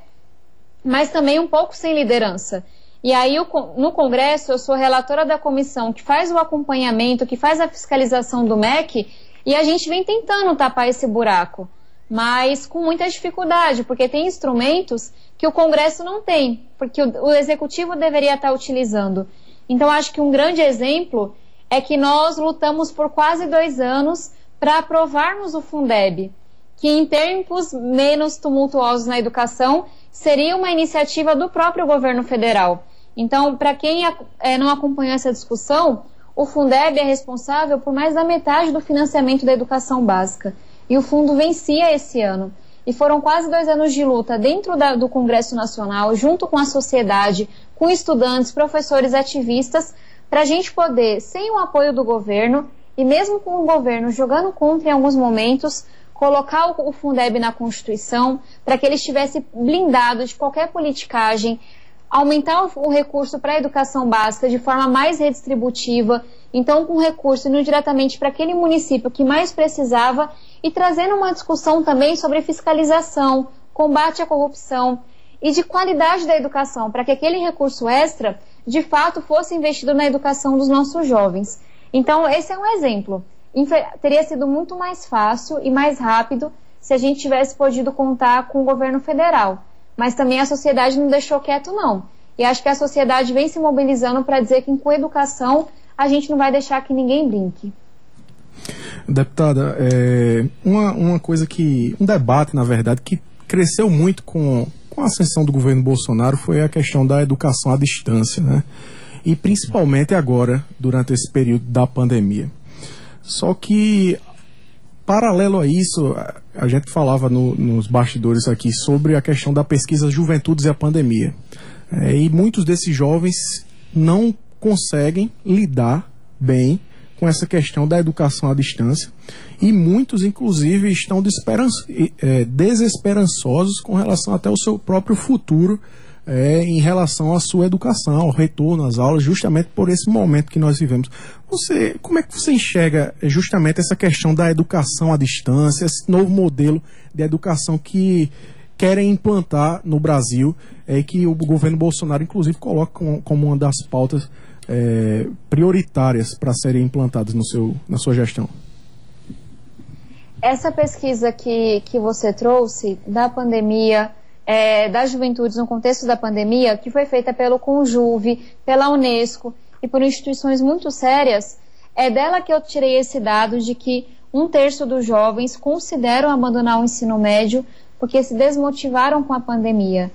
mas também um pouco sem liderança. E aí, no Congresso, eu sou relatora da comissão que faz o acompanhamento, que faz a fiscalização do MEC, e a gente vem tentando tapar esse buraco, mas com muita dificuldade, porque tem instrumentos que o Congresso não tem, porque o, Executivo deveria estar utilizando. Então, acho que um grande exemplo é que nós lutamos por quase dois anos para aprovarmos o Fundeb, que em tempos menos tumultuosos na educação seria uma iniciativa do próprio governo federal. Então, para quem é, não acompanhou essa discussão, o Fundeb é responsável por mais da metade do financiamento da educação básica. E o fundo vencia esse ano. E foram quase dois anos de luta dentro da, do Congresso Nacional, junto com a sociedade, com estudantes, professores, ativistas, para a gente poder, sem o apoio do governo, e mesmo com o governo jogando contra em alguns momentos, colocar o Fundeb na Constituição para que ele estivesse blindado de qualquer politicagem, aumentar o recurso para a educação básica de forma mais redistributiva, então com recurso indo diretamente para aquele município que mais precisava e trazendo uma discussão também sobre fiscalização, combate à corrupção e de qualidade da educação, para que aquele recurso extra de fato fosse investido na educação dos nossos jovens. Então, esse é um exemplo. Teria sido muito mais fácil e mais rápido se a gente tivesse podido contar com o governo federal mas também a sociedade não deixou quieto, não. E acho que a sociedade vem se mobilizando para dizer que com educação a gente não vai deixar que ninguém brinque. Deputada, é, uma, uma coisa que. um debate, na verdade, que cresceu muito com, com a ascensão do governo Bolsonaro foi a questão da educação à distância, né? E principalmente agora, durante esse período da pandemia. Só que Paralelo a isso, a gente falava no, nos bastidores aqui sobre a questão da pesquisa Juventudes e a Pandemia. É, e muitos desses jovens não conseguem lidar bem com essa questão da educação à distância e muitos, inclusive, estão é, desesperançosos com relação até ao seu próprio futuro é, em relação à sua educação, ao retorno às aulas, justamente por esse momento que nós vivemos. Você, como é que você enxerga é, justamente essa questão da educação à distância, esse novo modelo de educação que querem implantar no Brasil é, que o governo Bolsonaro, inclusive, coloca como, como uma das pautas é, prioritárias para serem implantadas no seu, na sua gestão? Essa pesquisa que, que você trouxe da pandemia é, das juventudes no contexto da pandemia, que foi feita pelo Conjuve, pela Unesco e por instituições muito sérias, é dela que eu tirei esse dado de que um terço dos jovens consideram abandonar o ensino médio porque se desmotivaram com a pandemia.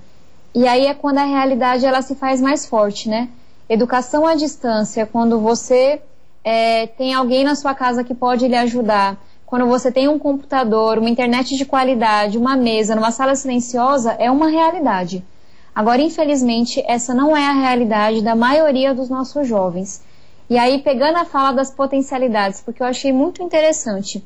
E aí é quando a realidade ela se faz mais forte, né? Educação à distância, quando você é, tem alguém na sua casa que pode lhe ajudar, quando você tem um computador, uma internet de qualidade, uma mesa, numa sala silenciosa, é uma realidade. Agora, infelizmente, essa não é a realidade da maioria dos nossos jovens. E aí, pegando a fala das potencialidades, porque eu achei muito interessante.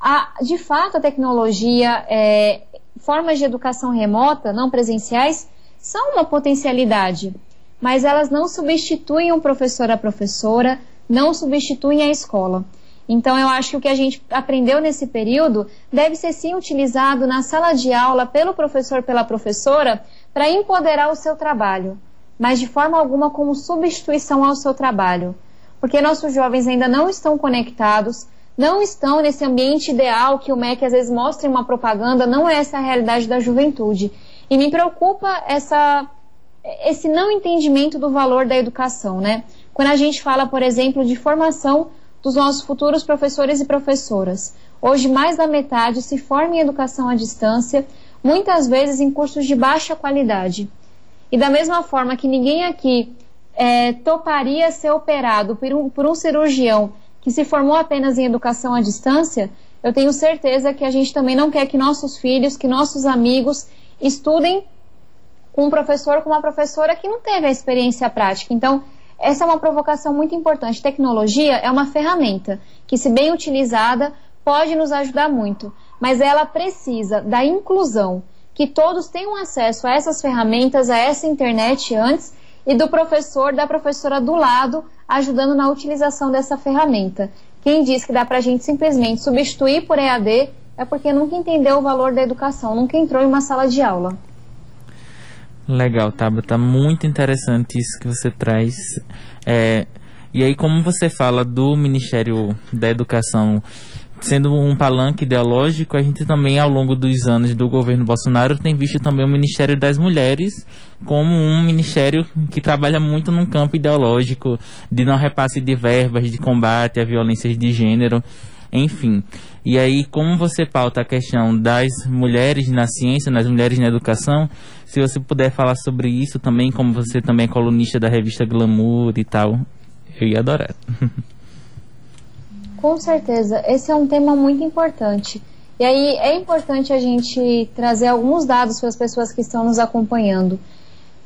A, de fato, a tecnologia, é, formas de educação remota, não presenciais, são uma potencialidade, mas elas não substituem um professor a professora, não substituem a escola. Então, eu acho que o que a gente aprendeu nesse período deve ser sim utilizado na sala de aula pelo professor, pela professora, para empoderar o seu trabalho, mas de forma alguma como substituição ao seu trabalho. Porque nossos jovens ainda não estão conectados, não estão nesse ambiente ideal que o MEC às vezes mostra em uma propaganda, não é essa a realidade da juventude. E me preocupa essa, esse não entendimento do valor da educação, né? Quando a gente fala, por exemplo, de formação dos nossos futuros professores e professoras. Hoje, mais da metade se forma em educação à distância, muitas vezes em cursos de baixa qualidade. E da mesma forma que ninguém aqui é, toparia ser operado por um, por um cirurgião que se formou apenas em educação à distância, eu tenho certeza que a gente também não quer que nossos filhos, que nossos amigos estudem com um professor, com uma professora que não teve a experiência prática. Então, essa é uma provocação muito importante. Tecnologia é uma ferramenta que, se bem utilizada, pode nos ajudar muito, mas ela precisa da inclusão, que todos tenham acesso a essas ferramentas, a essa internet antes, e do professor, da professora do lado, ajudando na utilização dessa ferramenta. Quem diz que dá para a gente simplesmente substituir por EAD é porque nunca entendeu o valor da educação, nunca entrou em uma sala de aula. Legal, Tabata. Muito interessante isso que você traz. É, e aí, como você fala do Ministério da Educação sendo um palanque ideológico, a gente também, ao longo dos anos do governo Bolsonaro, tem visto também o Ministério das Mulheres como um ministério que trabalha muito num campo ideológico de não repasse de verbas, de combate à violência de gênero, enfim. E aí, como você pauta a questão das mulheres na ciência, nas mulheres na educação, se você puder falar sobre isso também, como você também é colunista da revista Glamour e tal, eu ia adorar. Com certeza, esse é um tema muito importante. E aí é importante a gente trazer alguns dados para as pessoas que estão nos acompanhando.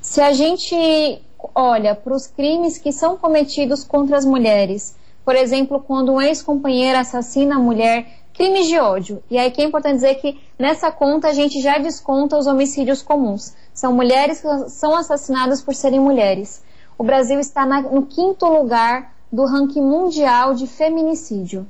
Se a gente olha para os crimes que são cometidos contra as mulheres, por exemplo, quando um ex-companheiro assassina a mulher, crimes de ódio. E aí que é importante dizer que nessa conta a gente já desconta os homicídios comuns. São mulheres que são assassinadas por serem mulheres. O Brasil está na, no quinto lugar do ranking mundial de feminicídio.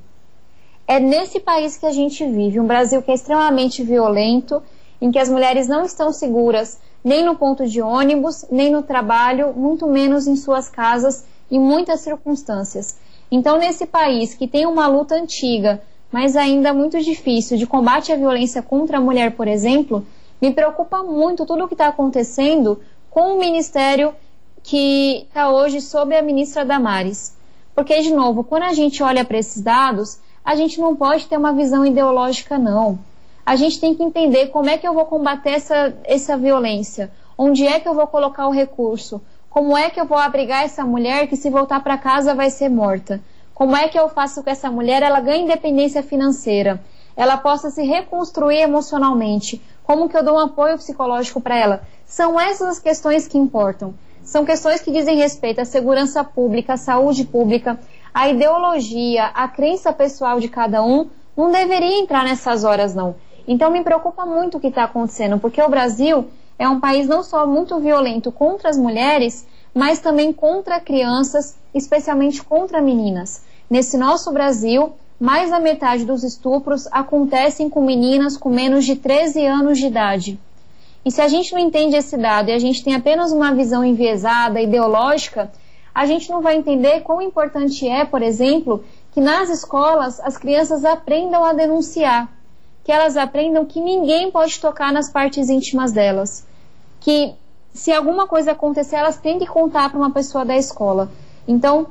É nesse país que a gente vive, um Brasil que é extremamente violento, em que as mulheres não estão seguras nem no ponto de ônibus, nem no trabalho, muito menos em suas casas, em muitas circunstâncias. Então, nesse país que tem uma luta antiga, mas ainda muito difícil, de combate à violência contra a mulher, por exemplo, me preocupa muito tudo o que está acontecendo com o ministério que está hoje sob a ministra Damares. Porque, de novo, quando a gente olha para esses dados, a gente não pode ter uma visão ideológica, não. A gente tem que entender como é que eu vou combater essa, essa violência, onde é que eu vou colocar o recurso, como é que eu vou abrigar essa mulher que se voltar para casa vai ser morta, como é que eu faço com essa mulher ela ganhe independência financeira, ela possa se reconstruir emocionalmente, como que eu dou um apoio psicológico para ela. São essas as questões que importam. São questões que dizem respeito à segurança pública, à saúde pública, à ideologia, à crença pessoal de cada um, não deveria entrar nessas horas não. Então me preocupa muito o que está acontecendo, porque o Brasil é um país não só muito violento contra as mulheres, mas também contra crianças, especialmente contra meninas. Nesse nosso Brasil, mais da metade dos estupros acontecem com meninas com menos de 13 anos de idade. E se a gente não entende esse dado e a gente tem apenas uma visão enviesada, ideológica, a gente não vai entender quão importante é, por exemplo, que nas escolas as crianças aprendam a denunciar que elas aprendam que ninguém pode tocar nas partes íntimas delas. Que se alguma coisa acontecer, elas têm que contar para uma pessoa da escola. Então,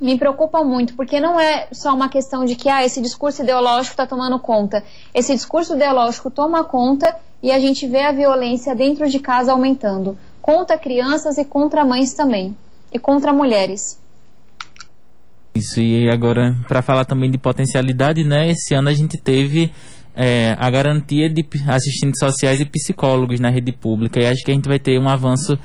me preocupa muito, porque não é só uma questão de que ah, esse discurso ideológico está tomando conta. Esse discurso ideológico toma conta e a gente vê a violência dentro de casa aumentando. Contra crianças e contra mães também. E contra mulheres. Isso, e agora, para falar também de potencialidade, né? Esse ano a gente teve é, a garantia de assistentes sociais e psicólogos na rede pública. E acho que a gente vai ter um avanço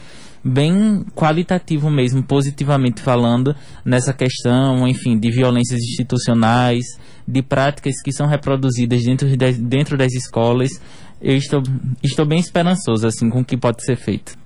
bem qualitativo mesmo, positivamente falando, nessa questão, enfim, de violências institucionais, de práticas que são reproduzidas dentro, de, dentro das escolas. Eu estou, estou bem esperançoso assim com o que pode ser feito.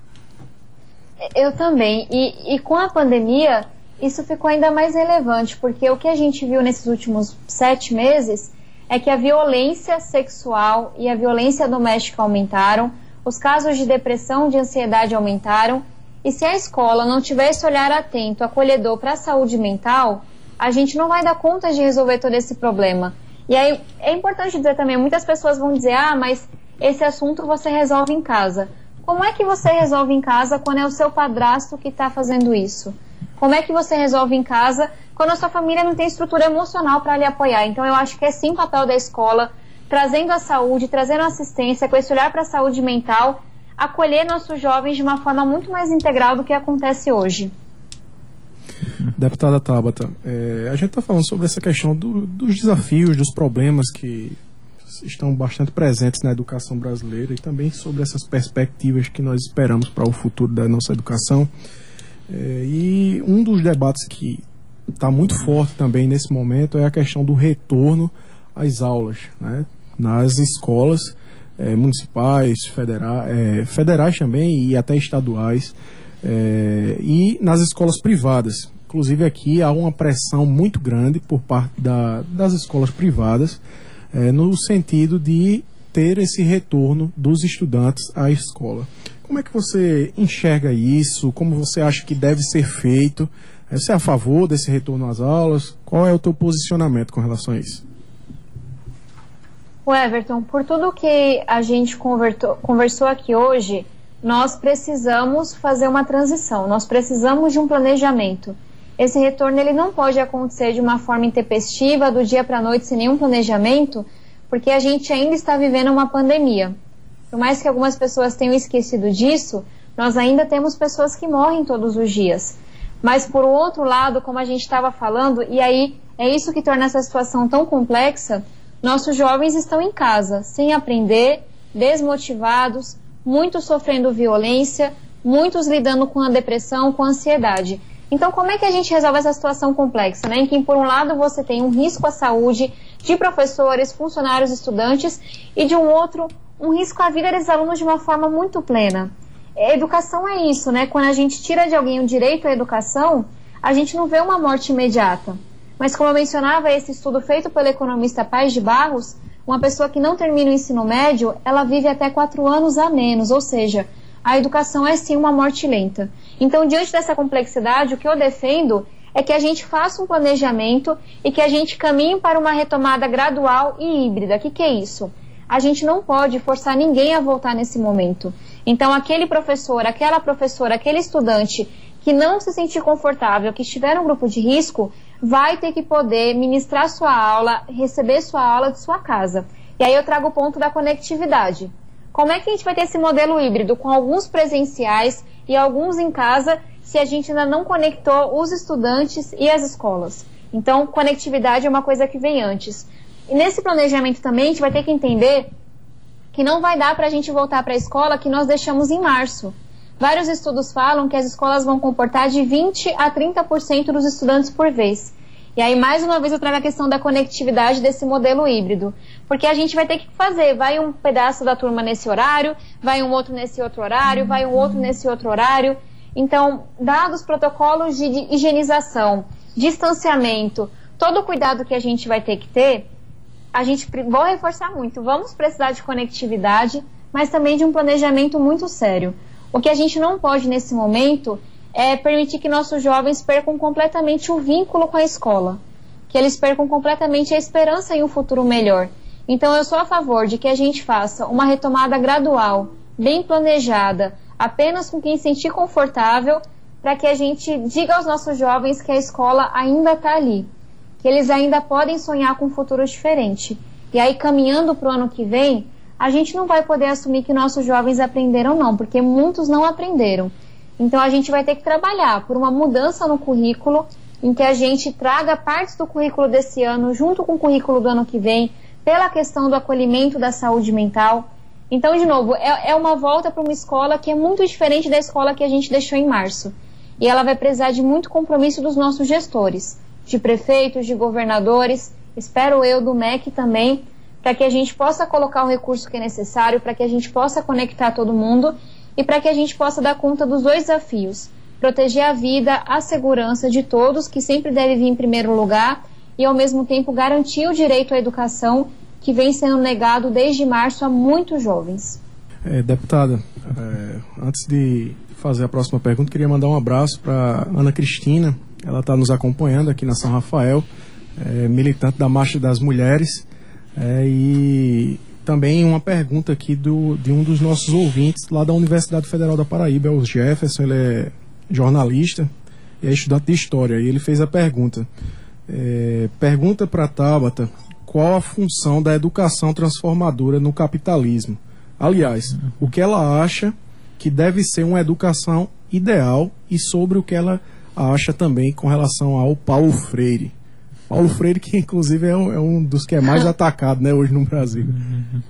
Eu também. E, e com a pandemia, isso ficou ainda mais relevante, porque o que a gente viu nesses últimos sete meses é que a violência sexual e a violência doméstica aumentaram, os casos de depressão, de ansiedade aumentaram, e se a escola não tiver esse olhar atento, acolhedor para a saúde mental, a gente não vai dar conta de resolver todo esse problema. E aí é importante dizer também, muitas pessoas vão dizer: "Ah, mas esse assunto você resolve em casa". Como é que você resolve em casa quando é o seu padrasto que está fazendo isso? Como é que você resolve em casa quando a sua família não tem estrutura emocional para lhe apoiar? Então, eu acho que é sim papel da escola, trazendo a saúde, trazendo assistência, com esse olhar para a saúde mental, acolher nossos jovens de uma forma muito mais integral do que acontece hoje. Deputada Tabata, é, a gente está falando sobre essa questão do, dos desafios, dos problemas que estão bastante presentes na educação brasileira e também sobre essas perspectivas que nós esperamos para o futuro da nossa educação. É, e um dos debates que está muito forte também nesse momento é a questão do retorno às aulas, né? nas escolas é, municipais, federa é, federais também e até estaduais, é, e nas escolas privadas. Inclusive aqui há uma pressão muito grande por parte da, das escolas privadas, no sentido de ter esse retorno dos estudantes à escola. Como é que você enxerga isso? Como você acha que deve ser feito? Você é a favor desse retorno às aulas? Qual é o teu posicionamento com relação a isso? O Everton, por tudo que a gente conversou aqui hoje, nós precisamos fazer uma transição, nós precisamos de um planejamento. Esse retorno ele não pode acontecer de uma forma intempestiva, do dia para a noite, sem nenhum planejamento, porque a gente ainda está vivendo uma pandemia. Por mais que algumas pessoas tenham esquecido disso, nós ainda temos pessoas que morrem todos os dias. Mas por outro lado, como a gente estava falando, e aí é isso que torna essa situação tão complexa, nossos jovens estão em casa, sem aprender, desmotivados, muitos sofrendo violência, muitos lidando com a depressão, com a ansiedade. Então, como é que a gente resolve essa situação complexa, né? Em que, por um lado, você tem um risco à saúde de professores, funcionários, estudantes, e de um outro, um risco à vida desses alunos de uma forma muito plena. A educação é isso, né? Quando a gente tira de alguém o direito à educação, a gente não vê uma morte imediata. Mas, como eu mencionava, esse estudo feito pelo economista Paz de Barros, uma pessoa que não termina o ensino médio, ela vive até quatro anos a menos, ou seja, a educação é sim uma morte lenta. Então, diante dessa complexidade, o que eu defendo é que a gente faça um planejamento e que a gente caminhe para uma retomada gradual e híbrida. O que, que é isso? A gente não pode forçar ninguém a voltar nesse momento. Então, aquele professor, aquela professora, aquele estudante que não se sentir confortável, que estiver no grupo de risco, vai ter que poder ministrar sua aula, receber sua aula de sua casa. E aí eu trago o ponto da conectividade. Como é que a gente vai ter esse modelo híbrido com alguns presenciais e alguns em casa, se a gente ainda não conectou os estudantes e as escolas. Então, conectividade é uma coisa que vem antes. E nesse planejamento também, a gente vai ter que entender que não vai dar para a gente voltar para a escola que nós deixamos em março. Vários estudos falam que as escolas vão comportar de 20 a 30% dos estudantes por vez. E aí, mais uma vez, eu trago a questão da conectividade desse modelo híbrido. Porque a gente vai ter que fazer, vai um pedaço da turma nesse horário, vai um outro nesse outro horário, vai um outro nesse outro horário. Então, dados protocolos de higienização, distanciamento, todo o cuidado que a gente vai ter que ter, a gente vou reforçar muito. Vamos precisar de conectividade, mas também de um planejamento muito sério. O que a gente não pode nesse momento é permitir que nossos jovens percam completamente o vínculo com a escola, que eles percam completamente a esperança em um futuro melhor. Então, eu sou a favor de que a gente faça uma retomada gradual, bem planejada, apenas com quem sentir confortável, para que a gente diga aos nossos jovens que a escola ainda está ali, que eles ainda podem sonhar com um futuro diferente. E aí, caminhando para o ano que vem, a gente não vai poder assumir que nossos jovens aprenderam, não, porque muitos não aprenderam. Então a gente vai ter que trabalhar por uma mudança no currículo, em que a gente traga partes do currículo desse ano junto com o currículo do ano que vem, pela questão do acolhimento da saúde mental. Então, de novo, é, é uma volta para uma escola que é muito diferente da escola que a gente deixou em março. E ela vai precisar de muito compromisso dos nossos gestores, de prefeitos, de governadores, espero eu do MEC também, para que a gente possa colocar o recurso que é necessário, para que a gente possa conectar todo mundo e para que a gente possa dar conta dos dois desafios: proteger a vida, a segurança de todos, que sempre deve vir em primeiro lugar, e ao mesmo tempo garantir o direito à educação que vem sendo negado desde março a muitos jovens. É, deputada, é, antes de fazer a próxima pergunta, queria mandar um abraço para Ana Cristina. Ela está nos acompanhando aqui na São Rafael, é, militante da Marcha das Mulheres. É, e também uma pergunta aqui do, de um dos nossos ouvintes lá da Universidade Federal da Paraíba, é o Jefferson, ele é jornalista e é estudante de História. E ele fez a pergunta. É, pergunta para Tabata qual a função da educação transformadora no capitalismo. Aliás, o que ela acha que deve ser uma educação ideal e sobre o que ela acha também com relação ao Paulo Freire. Paulo Freire, que inclusive é um, é um, dos que é mais atacado né, hoje no Brasil.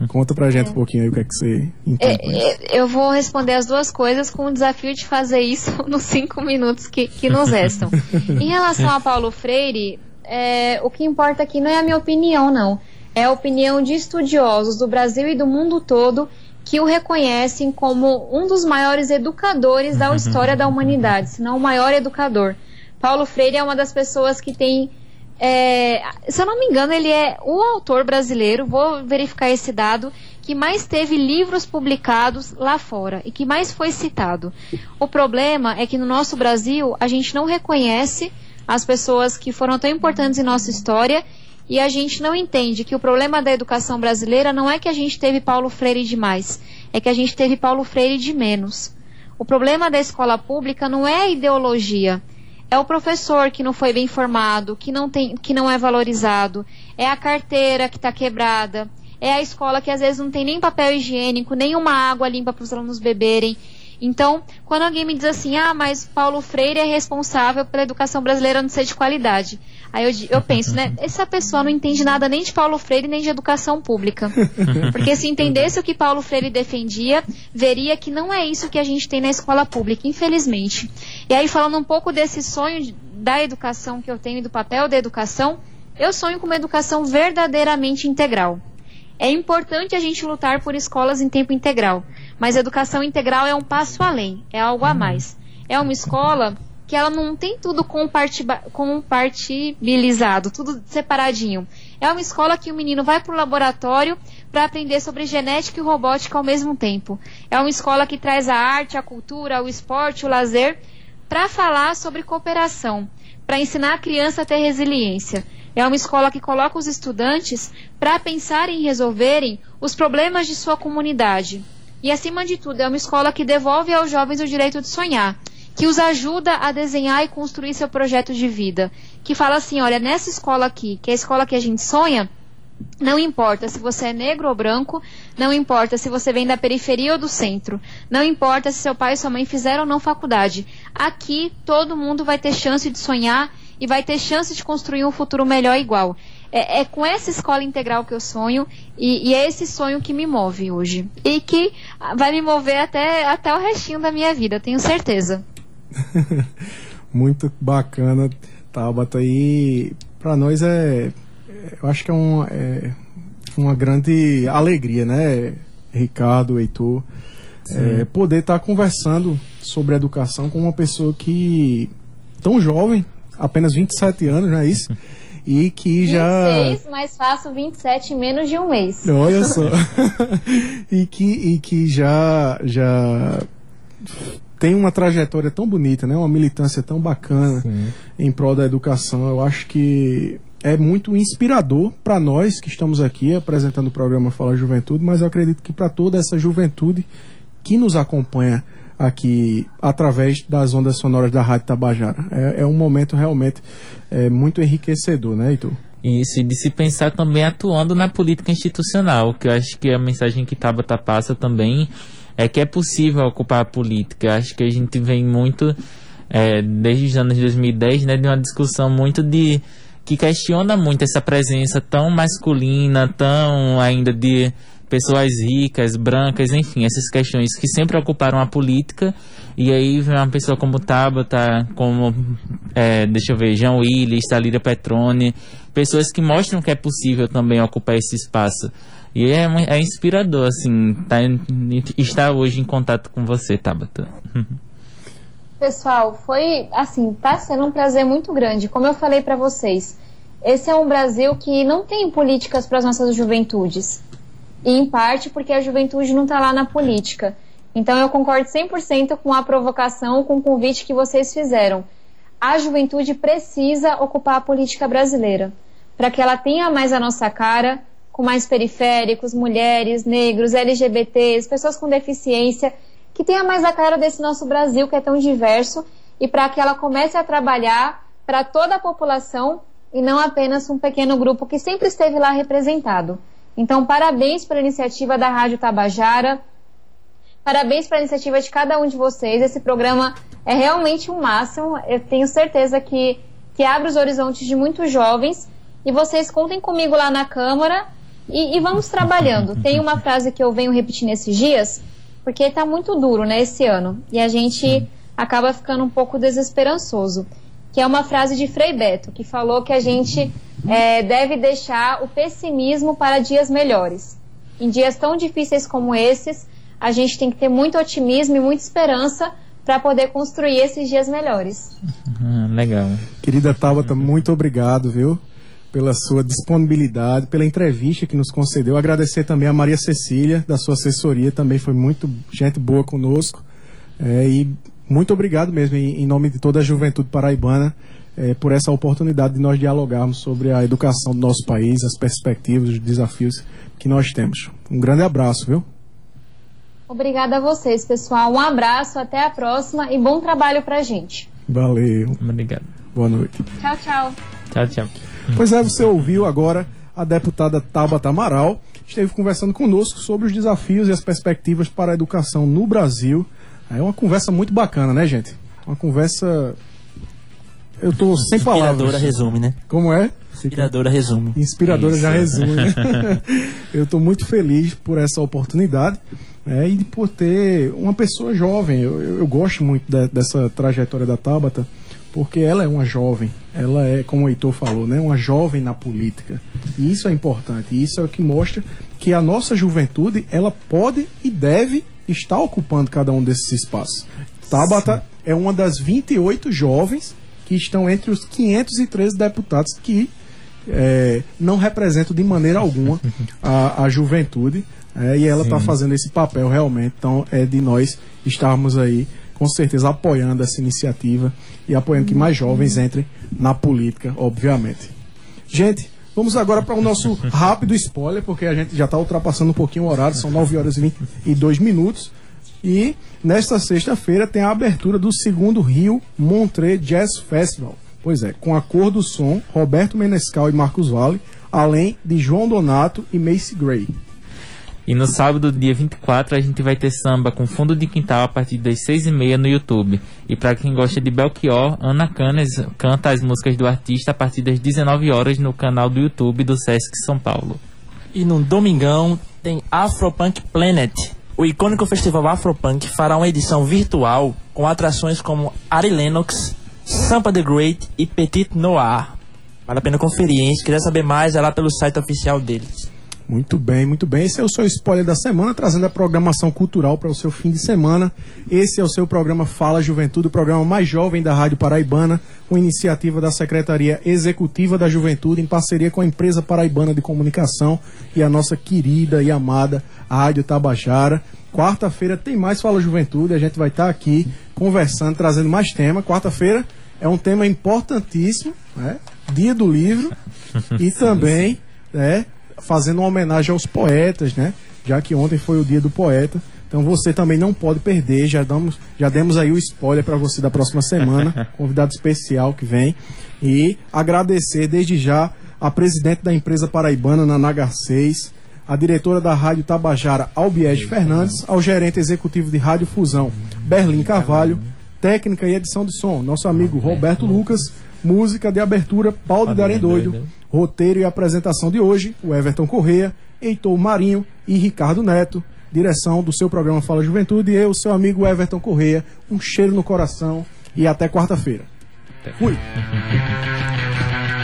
Conta pra gente é. um pouquinho aí o que é que você entende. É, eu vou responder as duas coisas com o desafio de fazer isso nos cinco minutos que, que nos restam. em relação a Paulo Freire, é, o que importa aqui não é a minha opinião, não. É a opinião de estudiosos do Brasil e do mundo todo que o reconhecem como um dos maiores educadores da história da humanidade, se não o maior educador. Paulo Freire é uma das pessoas que tem é, se eu não me engano, ele é o autor brasileiro, vou verificar esse dado, que mais teve livros publicados lá fora e que mais foi citado. O problema é que no nosso Brasil a gente não reconhece as pessoas que foram tão importantes em nossa história e a gente não entende que o problema da educação brasileira não é que a gente teve Paulo Freire demais, é que a gente teve Paulo Freire de menos. O problema da escola pública não é a ideologia, é o professor que não foi bem formado, que não, tem, que não é valorizado, é a carteira que está quebrada, é a escola que às vezes não tem nem papel higiênico, nem uma água limpa para os alunos beberem. Então, quando alguém me diz assim, ah, mas Paulo Freire é responsável pela educação brasileira não ser de qualidade, Aí eu, eu penso, né? Essa pessoa não entende nada nem de Paulo Freire nem de educação pública. Porque se entendesse o que Paulo Freire defendia, veria que não é isso que a gente tem na escola pública, infelizmente. E aí, falando um pouco desse sonho da educação que eu tenho e do papel da educação, eu sonho com uma educação verdadeiramente integral. É importante a gente lutar por escolas em tempo integral, mas educação integral é um passo além, é algo a mais. É uma escola que ela não tem tudo compartibilizado, tudo separadinho. É uma escola que o menino vai para o laboratório para aprender sobre genética e robótica ao mesmo tempo. É uma escola que traz a arte, a cultura, o esporte, o lazer para falar sobre cooperação, para ensinar a criança a ter resiliência. É uma escola que coloca os estudantes para pensar em resolverem os problemas de sua comunidade. E, acima de tudo, é uma escola que devolve aos jovens o direito de sonhar que os ajuda a desenhar e construir seu projeto de vida. Que fala assim: olha, nessa escola aqui, que é a escola que a gente sonha, não importa se você é negro ou branco, não importa se você vem da periferia ou do centro, não importa se seu pai e sua mãe fizeram ou não faculdade. Aqui todo mundo vai ter chance de sonhar e vai ter chance de construir um futuro melhor igual. É, é com essa escola integral que eu sonho e, e, é esse sonho que me move hoje. E que vai me mover até, até o restinho da minha vida, tenho certeza. Muito bacana, Tabata. E para nós é, eu acho que é, um, é uma grande alegria, né, Ricardo, Heitor, é, poder estar tá conversando sobre educação com uma pessoa que tão jovem, apenas 27 anos, não é isso? E que 26, já. 26, mas faço 27 em menos de um mês. Olha só. e, que, e que já, já tem uma trajetória tão bonita, né? Uma militância tão bacana Sim. em prol da educação. Eu acho que é muito inspirador para nós que estamos aqui apresentando o programa Fala Juventude, mas eu acredito que para toda essa juventude que nos acompanha aqui através das ondas sonoras da Rádio Tabajara. É, é um momento realmente é, muito enriquecedor, né, Heitor? Isso, e de se pensar também atuando na política institucional, que eu acho que a mensagem que Tabata passa também é que é possível ocupar a política. Acho que a gente vem muito, é, desde os anos 2010, né, de uma discussão muito de que questiona muito essa presença tão masculina, tão ainda de pessoas ricas, brancas, enfim, essas questões que sempre ocuparam a política. E aí vem uma pessoa como Tabata, como, é, deixa eu ver, João Willis, Talira Petrone, pessoas que mostram que é possível também ocupar esse espaço. E é, é inspirador, assim, tá, estar hoje em contato com você, Tabata. Pessoal, foi, assim, tá sendo um prazer muito grande. Como eu falei para vocês, esse é um Brasil que não tem políticas para as nossas juventudes. E em parte porque a juventude não está lá na política. Então eu concordo 100% com a provocação, com o convite que vocês fizeram. A juventude precisa ocupar a política brasileira para que ela tenha mais a nossa cara, com mais periféricos, mulheres, negros, LGBTs, pessoas com deficiência, que tenha mais a cara desse nosso Brasil que é tão diverso e para que ela comece a trabalhar para toda a população e não apenas um pequeno grupo que sempre esteve lá representado. Então, parabéns pela iniciativa da Rádio Tabajara, parabéns pela iniciativa de cada um de vocês. Esse programa é realmente um máximo. Eu tenho certeza que, que abre os horizontes de muitos jovens. E vocês contem comigo lá na Câmara e, e, vamos trabalhando. Tem uma frase que eu venho repetindo esses dias, porque está muito duro, né, esse ano. E a gente acaba ficando um pouco desesperançoso. Que é uma frase de Frei Beto, que falou que a gente é, deve deixar o pessimismo para dias melhores. Em dias tão difíceis como esses, a gente tem que ter muito otimismo e muita esperança para poder construir esses dias melhores. Uhum, legal. Querida Tabata, muito obrigado, viu? Pela sua disponibilidade, pela entrevista que nos concedeu. Agradecer também a Maria Cecília, da sua assessoria, também foi muito gente boa conosco. É, e muito obrigado mesmo, em, em, nome de toda a juventude paraibana, é, por essa oportunidade de nós dialogarmos sobre a educação do nosso país, as perspectivas, os desafios que nós temos. Um grande abraço, viu? Obrigada a vocês, pessoal. Um abraço, até a próxima e bom trabalho pra gente. Valeu. Obrigado. Boa noite. Tchau, tchau. Tchau, tchau. Pois é, você ouviu agora a deputada Tabata Amaral, esteve conversando conosco sobre os desafios e as perspectivas para a educação no Brasil. É uma conversa muito bacana, né, gente? Uma conversa eu tô sem palavras. Inspiradora resume, né? Como é? Inspiradora resume. Inspiradora já Isso. resume. né? eu estou muito feliz por essa oportunidade né, e por ter uma pessoa jovem. Eu, eu- eu gosto muito de- dessa trajetória da Tabata, porque ela é uma jovem. Ela é, como o Heitor falou, né, uma jovem na política. E isso é importante. E isso é o que mostra que a nossa juventude ela pode e deve estar ocupando cada um desses espaços. Tabata é uma das 28 jovens que estão entre os 513 deputados que é, não representam de maneira alguma a, a juventude é, e ela está fazendo esse papel realmente. Então é de nós estarmos aí com certeza apoiando essa iniciativa e apoiando que mais jovens entrem na política, obviamente. Gente, vamos agora para o nosso rápido spoiler, porque a gente já está ultrapassando um pouquinho o horário, são 9 horas e 22 minutos. E nesta sexta-feira tem a abertura do segundo Rio Montreux Jazz Festival. Pois é, com a cor do som, Roberto Menescal e Marcos Vale, além de João Donato e Macy Gray. E no sábado, dia 24, a gente vai ter samba com fundo de quintal a partir das 6h30 no YouTube. E para quem gosta de Belchior, Ana Canes canta as músicas do artista a partir das 19 horas no canal do YouTube do Sesc São Paulo. E no domingão tem Afropunk Planet. O icônico festival Afropunk fará uma edição virtual com atrações como Ari Lennox, Sampa the Great e Petit Noir. Vale a pena conferir, hein? Se quiser saber mais, é lá pelo site oficial deles. Muito bem, muito bem. Esse é o seu spoiler da semana, trazendo a programação cultural para o seu fim de semana. Esse é o seu programa Fala Juventude, o programa mais jovem da Rádio Paraibana, uma iniciativa da Secretaria Executiva da Juventude, em parceria com a empresa paraibana de comunicação e a nossa querida e amada Rádio Tabajara. Quarta-feira tem mais Fala Juventude, a gente vai estar aqui conversando, trazendo mais tema. Quarta-feira é um tema importantíssimo, né? Dia do livro e também, né? fazendo uma homenagem aos poetas, né? Já que ontem foi o dia do poeta. Então você também não pode perder. Já damos, já demos aí o spoiler para você da próxima semana, convidado especial que vem e agradecer desde já a presidente da empresa paraibana Nanagar 6, a diretora da Rádio Tabajara Albiege Fernandes, ao gerente executivo de Rádio Fusão Berlim Carvalho, técnica e edição de som, nosso amigo Roberto Lucas, música de abertura Paulo de Arendoido. Roteiro e apresentação de hoje, o Everton Correia, Heitor Marinho e Ricardo Neto. Direção do seu programa Fala Juventude e eu, seu amigo Everton Correia. Um cheiro no coração e até quarta-feira. Fui!